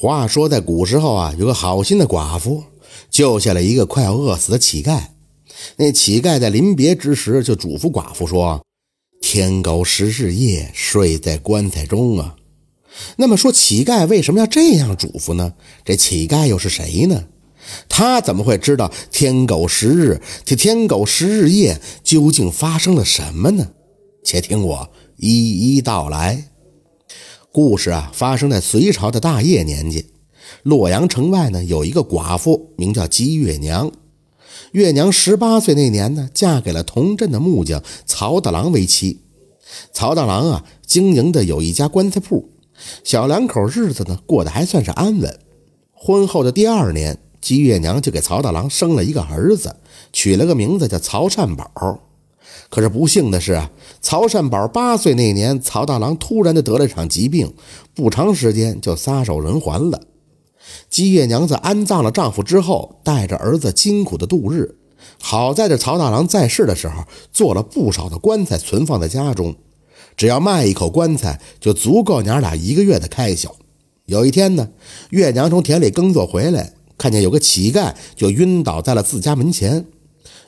话说在古时候啊，有个好心的寡妇救下了一个快要饿死的乞丐。那乞丐在临别之时就嘱咐寡妇说：“天狗十日夜，睡在棺材中啊。”那么说，乞丐为什么要这样嘱咐呢？这乞丐又是谁呢？他怎么会知道天狗十日？这天狗十日夜究竟发生了什么呢？且听我一一道来。故事啊，发生在隋朝的大业年间，洛阳城外呢有一个寡妇，名叫姬月娘。月娘十八岁那年呢，嫁给了同镇的木匠曹大郎为妻。曹大郎啊，经营的有一家棺材铺，小两口日子呢过得还算是安稳。婚后的第二年，姬月娘就给曹大郎生了一个儿子，取了个名字叫曹善宝。可是不幸的是啊，曹善宝八岁那年，曹大郎突然的得了一场疾病，不长时间就撒手人寰了。姬月娘子安葬了丈夫之后，带着儿子辛苦的度日。好在这曹大郎在世的时候，做了不少的棺材存放在家中，只要卖一口棺材，就足够娘俩一个月的开销。有一天呢，月娘从田里耕作回来，看见有个乞丐就晕倒在了自家门前。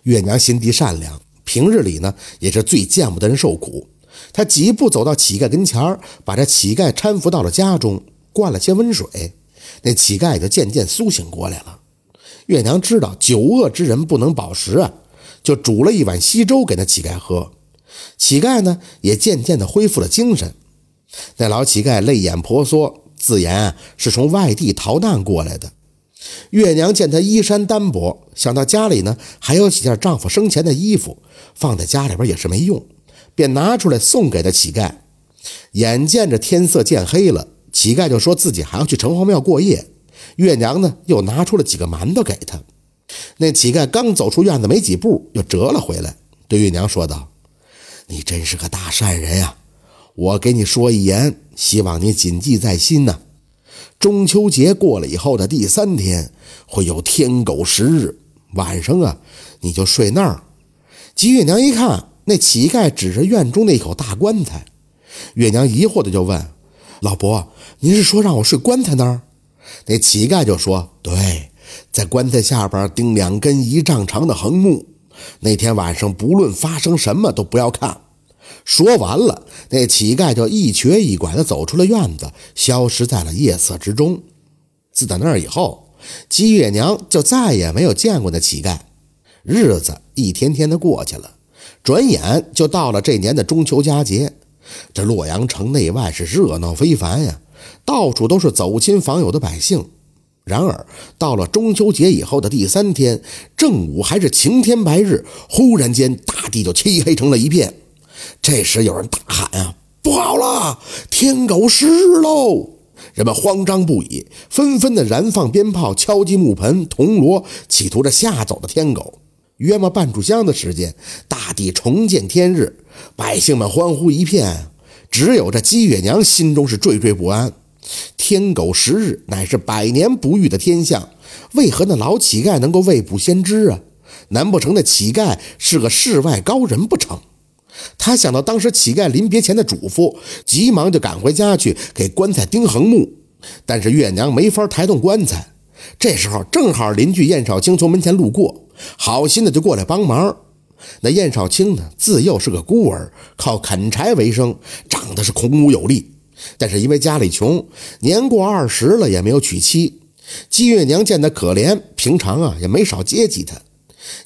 月娘心地善良。平日里呢，也是最见不得人受苦。他几步走到乞丐跟前儿把这乞丐搀扶到了家中，灌了些温水，那乞丐也就渐渐苏醒过来了。月娘知道久饿之人不能饱食啊，就煮了一碗稀粥给那乞丐喝。乞丐呢，也渐渐的恢复了精神。那老乞丐泪眼婆娑，自言是从外地逃难过来的。月娘见他衣衫单薄，想到家里呢还有几件丈夫生前的衣服，放在家里边也是没用，便拿出来送给了乞丐。眼见着天色渐黑了，乞丐就说自己还要去城隍庙过夜。月娘呢又拿出了几个馒头给他。那乞丐刚走出院子没几步，又折了回来，对月娘说道：“你真是个大善人呀！我给你说一言，希望你谨记在心呐。”中秋节过了以后的第三天，会有天狗食日。晚上啊，你就睡那儿。姬月娘一看，那乞丐指着院中那口大棺材。月娘疑惑的就问：“老伯，您是说让我睡棺材那儿？”那乞丐就说：“对，在棺材下边钉两根一丈长的横木。那天晚上，不论发生什么都不要看。”说完了，那乞丐就一瘸一拐地走出了院子，消失在了夜色之中。自打那儿以后，姬月娘就再也没有见过那乞丐。日子一天天的过去了，转眼就到了这年的中秋佳节。这洛阳城内外是热闹非凡呀，到处都是走亲访友的百姓。然而，到了中秋节以后的第三天正午，还是晴天白日，忽然间大地就漆黑成了一片。这时有人大喊：“啊，不好了，天狗食日喽！”人们慌张不已，纷纷的燃放鞭炮、敲击木盆、铜锣，企图着吓走的天狗。约莫半炷香的时间，大地重见天日，百姓们欢呼一片。只有这姬月娘心中是惴惴不安。天狗食日乃是百年不遇的天象，为何那老乞丐能够未卜先知啊？难不成那乞丐是个世外高人不成？他想到当时乞丐临别前的嘱咐，急忙就赶回家去给棺材钉横木。但是月娘没法抬动棺材。这时候正好邻居燕少卿从门前路过，好心的就过来帮忙。那燕少卿呢，自幼是个孤儿，靠砍柴为生，长得是孔武有力。但是因为家里穷，年过二十了也没有娶妻。姬月娘见他可怜，平常啊也没少接济他。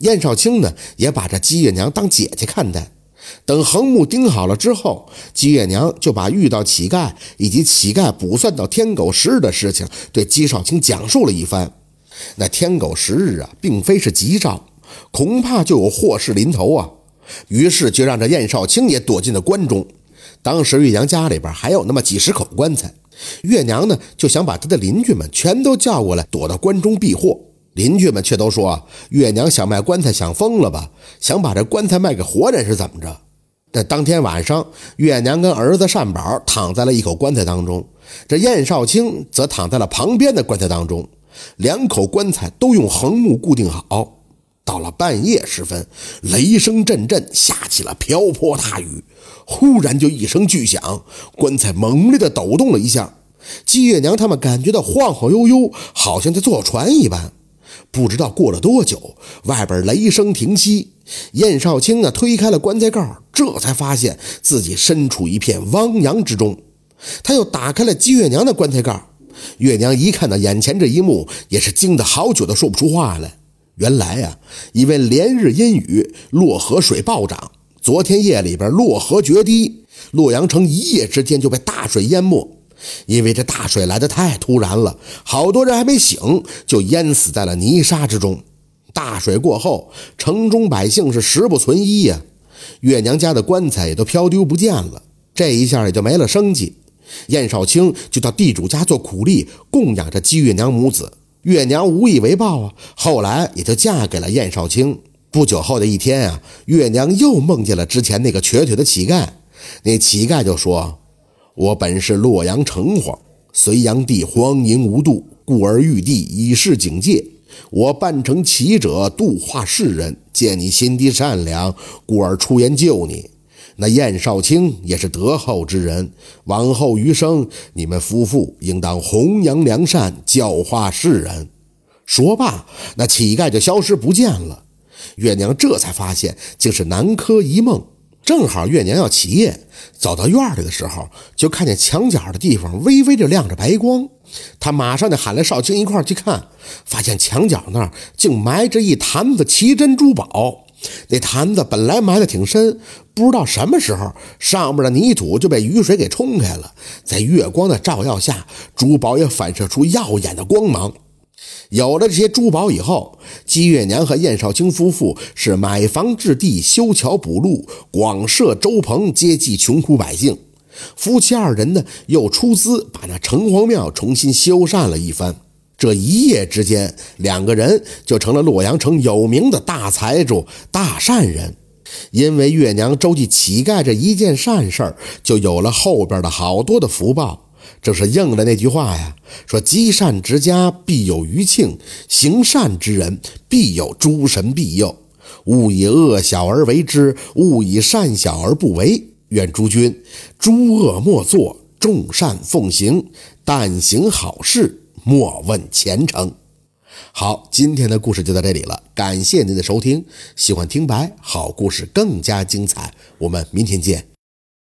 燕少卿呢，也把这姬月娘当姐姐看待。等横木钉好了之后，姬月娘就把遇到乞丐以及乞丐卜算到天狗食日的事情对姬少卿讲述了一番。那天狗食日啊，并非是吉兆，恐怕就有祸事临头啊。于是就让这燕少卿也躲进了棺中。当时月娘家里边还有那么几十口棺材，月娘呢就想把她的邻居们全都叫过来，躲到棺中避祸。邻居们却都说：“月娘想卖棺材，想疯了吧？想把这棺材卖给活人是怎么着？”这当天晚上，月娘跟儿子善宝躺在了一口棺材当中，这燕少卿则躺在了旁边的棺材当中。两口棺材都用横木固定好。到了半夜时分，雷声阵阵，下起了瓢泼大雨。忽然就一声巨响，棺材猛烈的抖动了一下。季月娘他们感觉到晃晃悠悠，好像在坐船一般。不知道过了多久，外边雷声停息，燕少卿呢推开了棺材盖，这才发现自己身处一片汪洋之中。他又打开了姬月娘的棺材盖，月娘一看到眼前这一幕，也是惊得好久都说不出话来。原来啊，因为连日阴雨，洛河水暴涨，昨天夜里边洛河决堤，洛阳城一夜之间就被大水淹没。因为这大水来得太突然了，好多人还没醒就淹死在了泥沙之中。大水过后，城中百姓是食不存衣呀，月娘家的棺材也都飘丢不见了，这一下也就没了生计。燕少卿就到地主家做苦力，供养着姬月娘母子。月娘无以为报啊，后来也就嫁给了燕少卿。不久后的一天啊，月娘又梦见了之前那个瘸腿的乞丐。那乞丐就说：“我本是洛阳城隍，隋炀帝荒淫无度，故而玉帝以示警戒。我扮成乞者度化世人，见你心地善良，故而出言救你。”那燕少卿也是德厚之人，往后余生，你们夫妇应当弘扬良善，教化世人。说罢，那乞丐就消失不见了。月娘这才发现，竟是南柯一梦。正好月娘要起夜，走到院里的时候，就看见墙角的地方微微的亮着白光。他马上就喊来少卿一块去看，发现墙角那儿竟埋着一坛子奇珍珠宝。那坛子本来埋得挺深，不知道什么时候上面的泥土就被雨水给冲开了，在月光的照耀下，珠宝也反射出耀眼的光芒。有了这些珠宝以后，姬月娘和燕少卿夫妇是买房置地、修桥补路、广设粥棚，接济穷苦百姓。夫妻二人呢，又出资把那城隍庙重新修缮了一番。这一夜之间，两个人就成了洛阳城有名的大财主、大善人。因为月娘周济乞丐这一件善事就有了后边的好多的福报。正是应了那句话呀，说积善之家必有余庆，行善之人必有诸神庇佑。勿以恶小而为之，勿以善小而不为。愿诸君诸恶莫作，众善奉行，但行好事。莫问前程。好，今天的故事就到这里了，感谢您的收听。喜欢听白好故事更加精彩，我们明天见。